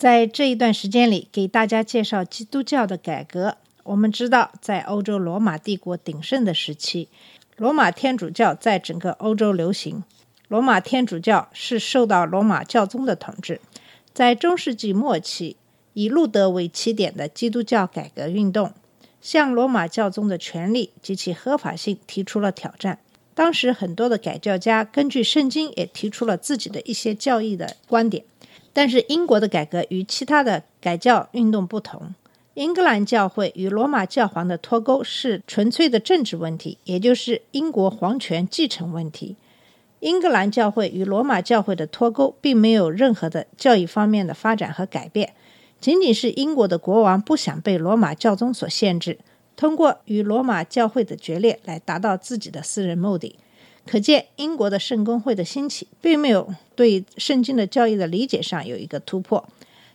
在这一段时间里，给大家介绍基督教的改革。我们知道，在欧洲罗马帝国鼎盛的时期，罗马天主教在整个欧洲流行。罗马天主教是受到罗马教宗的统治。在中世纪末期，以路德为起点的基督教改革运动，向罗马教宗的权力及其合法性提出了挑战。当时很多的改教家根据圣经也提出了自己的一些教义的观点。但是英国的改革与其他的改教运动不同，英格兰教会与罗马教皇的脱钩是纯粹的政治问题，也就是英国皇权继承问题。英格兰教会与罗马教会的脱钩并没有任何的教育方面的发展和改变，仅仅是英国的国王不想被罗马教宗所限制，通过与罗马教会的决裂来达到自己的私人目的。可见，英国的圣公会的兴起并没有对圣经的教义的理解上有一个突破，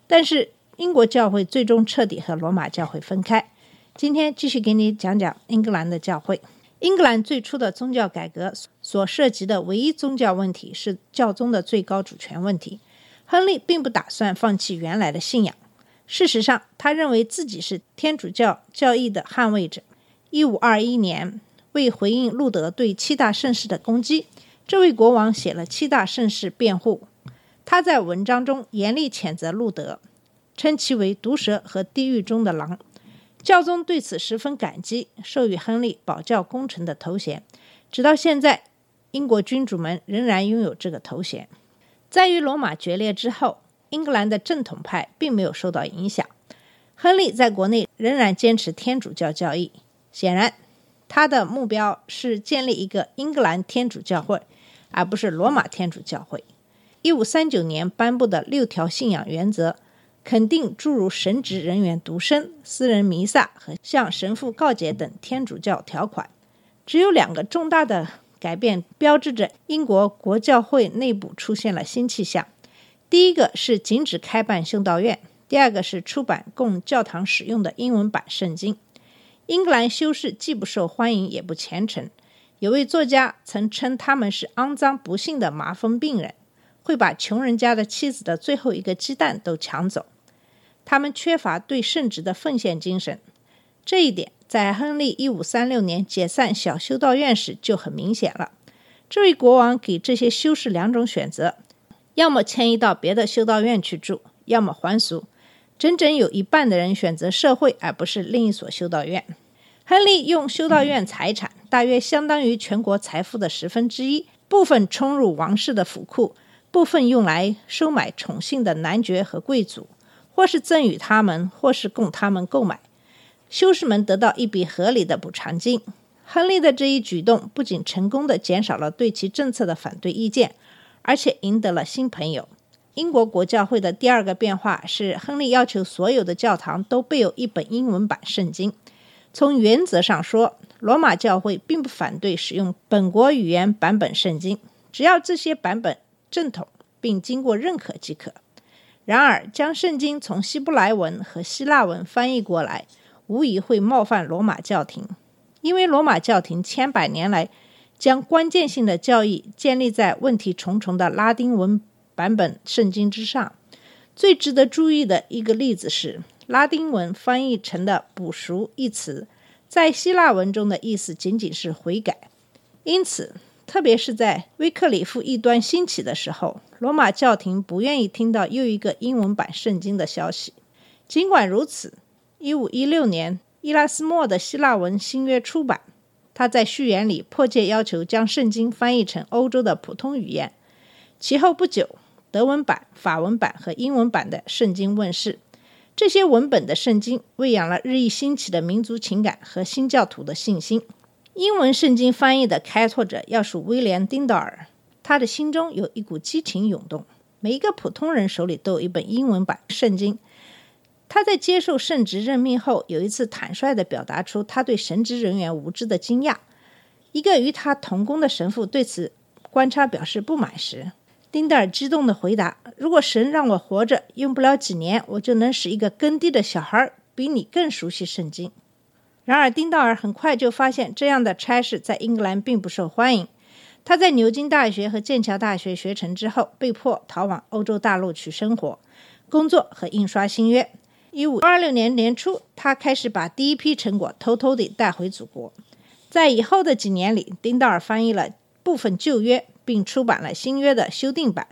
但是英国教会最终彻底和罗马教会分开。今天继续给你讲讲英格兰的教会。英格兰最初的宗教改革所涉及的唯一宗教问题是教宗的最高主权问题。亨利并不打算放弃原来的信仰，事实上，他认为自己是天主教教义的捍卫者。一五二一年。为回应路德对七大圣士的攻击，这位国王写了七大圣士辩护。他在文章中严厉谴责路德，称其为毒蛇和地狱中的狼。教宗对此十分感激，授予亨利保教功臣的头衔。直到现在，英国君主们仍然拥有这个头衔。在与罗马决裂之后，英格兰的正统派并没有受到影响。亨利在国内仍然坚持天主教教义。显然。他的目标是建立一个英格兰天主教会，而不是罗马天主教会。一五三九年颁布的六条信仰原则，肯定诸如神职人员独身、私人弥撒和向神父告解等天主教条款。只有两个重大的改变，标志着英国国教会内部出现了新气象。第一个是禁止开办修道院，第二个是出版供教堂使用的英文版圣经。英格兰修士既不受欢迎，也不虔诚。有位作家曾称他们是肮脏不幸的麻风病人，会把穷人家的妻子的最后一个鸡蛋都抢走。他们缺乏对圣职的奉献精神，这一点在亨利一五三六年解散小修道院时就很明显了。这位国王给这些修士两种选择：要么迁移到别的修道院去住，要么还俗。整整有一半的人选择社会，而不是另一所修道院。亨利用修道院财产，大约相当于全国财富的十分之一，部分冲入王室的府库，部分用来收买宠幸的男爵和贵族，或是赠与他们，或是供他们购买。修士们得到一笔合理的补偿金。亨利的这一举动不仅成功的减少了对其政策的反对意见，而且赢得了新朋友。英国国教会的第二个变化是，亨利要求所有的教堂都备有一本英文版圣经。从原则上说，罗马教会并不反对使用本国语言版本圣经，只要这些版本正统并经过认可即可。然而，将圣经从希伯来文和希腊文翻译过来，无疑会冒犯罗马教廷，因为罗马教廷千百年来将关键性的教义建立在问题重重的拉丁文。版本圣经之上，最值得注意的一个例子是拉丁文翻译成的“补赎”一词，在希腊文中的意思仅仅是悔改。因此，特别是在威克里夫异端兴起的时候，罗马教廷不愿意听到又一个英文版圣经的消息。尽管如此，1516年，伊拉斯莫的希腊文新约出版，他在序言里迫切要求将圣经翻译成欧洲的普通语言。其后不久，德文版、法文版和英文版的圣经问世，这些文本的圣经喂养了日益兴起的民族情感和新教徒的信心。英文圣经翻译的开拓者要数威廉·丁道尔，他的心中有一股激情涌动。每一个普通人手里都有一本英文版圣经，他在接受圣职任命后，有一次坦率地表达出他对神职人员无知的惊讶。一个与他同工的神父对此观察表示不满时，丁达尔激动地回答：“如果神让我活着，用不了几年，我就能使一个耕地的小孩比你更熟悉圣经。”然而，丁道尔很快就发现这样的差事在英格兰并不受欢迎。他在牛津大学和剑桥大学学成之后，被迫逃往欧洲大陆去生活、工作和印刷新约。一五二六年年初，他开始把第一批成果偷偷地带回祖国。在以后的几年里，丁道尔翻译了部分旧约，并出版了新约的修订版。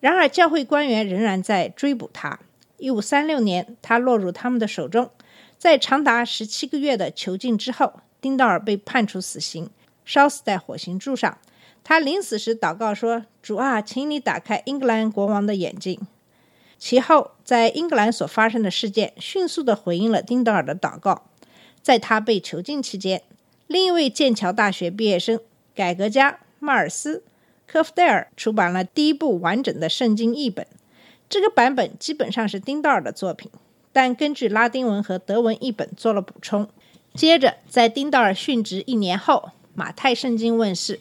然而，教会官员仍然在追捕他。一五三六年，他落入他们的手中。在长达十七个月的囚禁之后，丁道尔被判处死刑，烧死在火刑柱上。他临死时祷告说：“主啊，请你打开英格兰国王的眼睛。”其后，在英格兰所发生的事件迅速地回应了丁道尔的祷告。在他被囚禁期间，另一位剑桥大学毕业生、改革家迈尔斯·科夫戴尔出版了第一部完整的圣经译本。这个版本基本上是丁道尔的作品。但根据拉丁文和德文译本做了补充。接着，在丁道尔殉职一年后，马太圣经问世，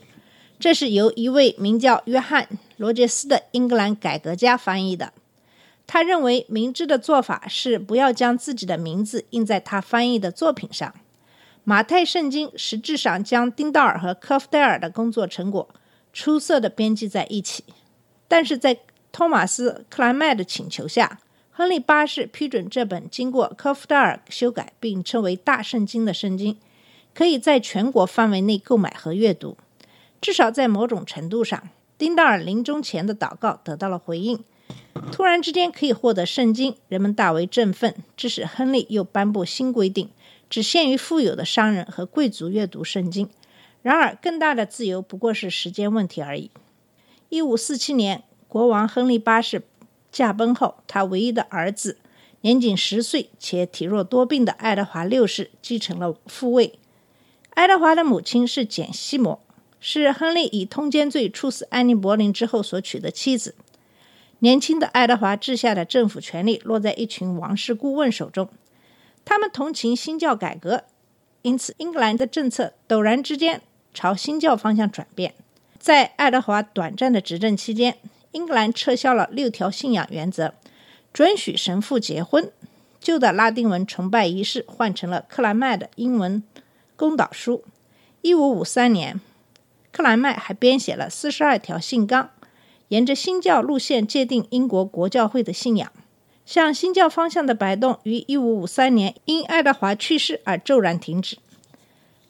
这是由一位名叫约翰·罗杰斯的英格兰改革家翻译的。他认为明智的做法是不要将自己的名字印在他翻译的作品上。马太圣经实质上将丁道尔和科夫戴尔的工作成果出色的编辑在一起，但是在托马斯·克莱麦的请求下。亨利八世批准这本经过科夫戴尔修改并称为《大圣经》的圣经，可以在全国范围内购买和阅读。至少在某种程度上，丁道尔临终前的祷告得到了回应。突然之间可以获得圣经，人们大为振奋，致使亨利又颁布新规定，只限于富有的商人和贵族阅读圣经。然而，更大的自由不过是时间问题而已。一五四七年，国王亨利八世。驾崩后，他唯一的儿子，年仅十岁且体弱多病的爱德华六世继承了父位。爱德华的母亲是简·西摩，是亨利以通奸罪处死安妮·柏林之后所娶的妻子。年轻的爱德华治下的政府权力落在一群王室顾问手中，他们同情新教改革，因此英格兰的政策陡然之间朝新教方向转变。在爱德华短暂的执政期间。英格兰撤销了六条信仰原则，准许神父结婚。旧的拉丁文崇拜仪式换成了克莱麦的英文公祷书。一五五三年，克莱麦还编写了四十二条信纲，沿着新教路线界定英国国教会的信仰。向新教方向的摆动于一五五三年因爱德华去世而骤然停止。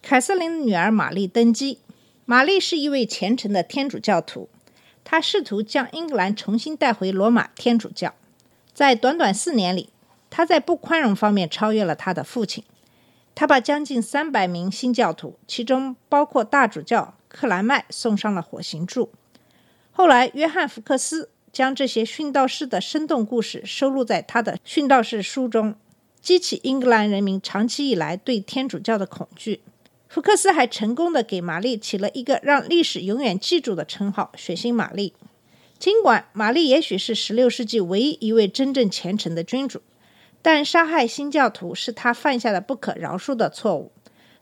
凯瑟琳的女儿玛丽登基。玛丽是一位虔诚的天主教徒。她试图将英格兰重新带回罗马天主教，在短短四年里，她在不宽容方面超越了他的父亲。他把将近三百名新教徒，其中包括大主教克莱麦，送上了火刑柱。后来，约翰福克斯将这些殉道士的生动故事收录在他的殉道士书中，激起英格兰人民长期以来对天主教的恐惧。福克斯还成功的给玛丽起了一个让历史永远记住的称号——“血腥玛丽”。尽管玛丽也许是16世纪唯一一位真正虔诚的君主，但杀害新教徒是他犯下的不可饶恕的错误。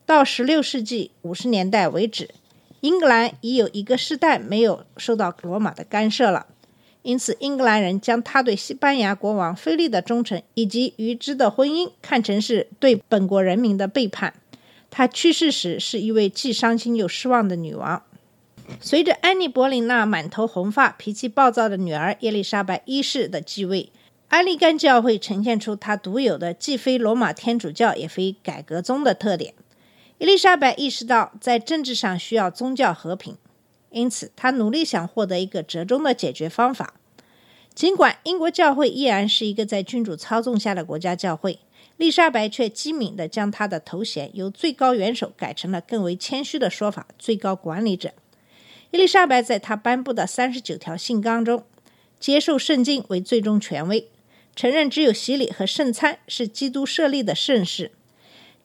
到16世纪50年代为止，英格兰已有一个世代没有受到罗马的干涉了，因此英格兰人将他对西班牙国王菲利的忠诚以及与之的婚姻看成是对本国人民的背叛。她去世时是一位既伤心又失望的女王。随着安妮·柏林那满头红发、脾气暴躁的女儿伊丽莎白一世的继位，安利甘教会呈现出它独有的既非罗马天主教也非改革宗的特点。伊丽莎白意识到在政治上需要宗教和平，因此她努力想获得一个折中的解决方法。尽管英国教会依然是一个在君主操纵下的国家教会。丽莎白却机敏地将她的头衔由最高元首改成了更为谦虚的说法——最高管理者。伊丽莎白在她颁布的三十九条信纲中，接受圣经为最终权威，承认只有洗礼和圣餐是基督设立的圣事。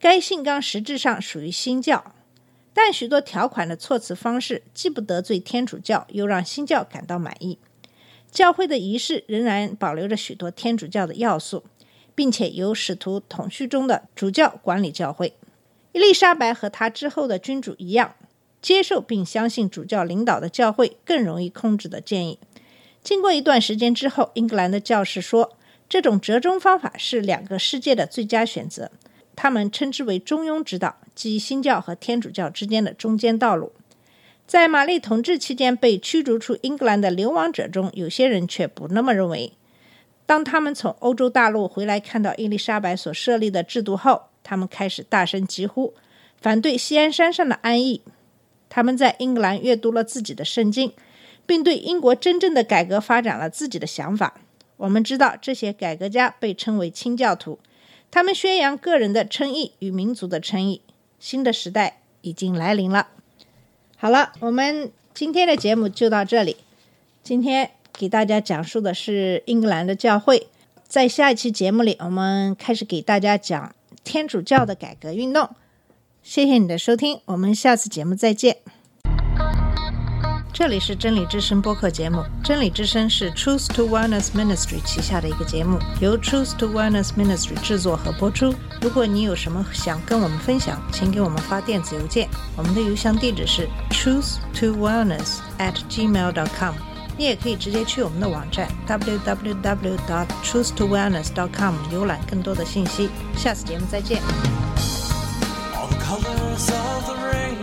该信纲实质上属于新教，但许多条款的措辞方式既不得罪天主教，又让新教感到满意。教会的仪式仍然保留着许多天主教的要素。并且由使徒统叙中的主教管理教会。伊丽莎白和她之后的君主一样，接受并相信主教领导的教会更容易控制的建议。经过一段时间之后，英格兰的教士说，这种折中方法是两个世界的最佳选择。他们称之为中庸之道，即新教和天主教之间的中间道路。在玛丽统治期间被驱逐出英格兰的流亡者中，有些人却不那么认为。当他们从欧洲大陆回来，看到伊丽莎白所设立的制度后，他们开始大声疾呼，反对西安山上的安逸。他们在英格兰阅读了自己的圣经，并对英国真正的改革发展了自己的想法。我们知道，这些改革家被称为清教徒。他们宣扬个人的称义与民族的称义。新的时代已经来临了。好了，我们今天的节目就到这里。今天给大家讲述的是英格兰的教会。在下一期节目里，我们开始给大家讲天主教的改革运动。谢谢你的收听，我们下次节目再见。这里是真理之声播客节目。真理之声是 Truth to Wellness Ministry 旗下的一个节目，由 Truth to Wellness Ministry 制作和播出。如果你有什么想跟我们分享，请给我们发电子邮件，我们的邮箱地址是 truth to wellness at gmail dot com。你也可以直接去我们的网站 www dot truth to wellness dot com 浏览更多的信息。下次节目再见。All the colors of the rainbow.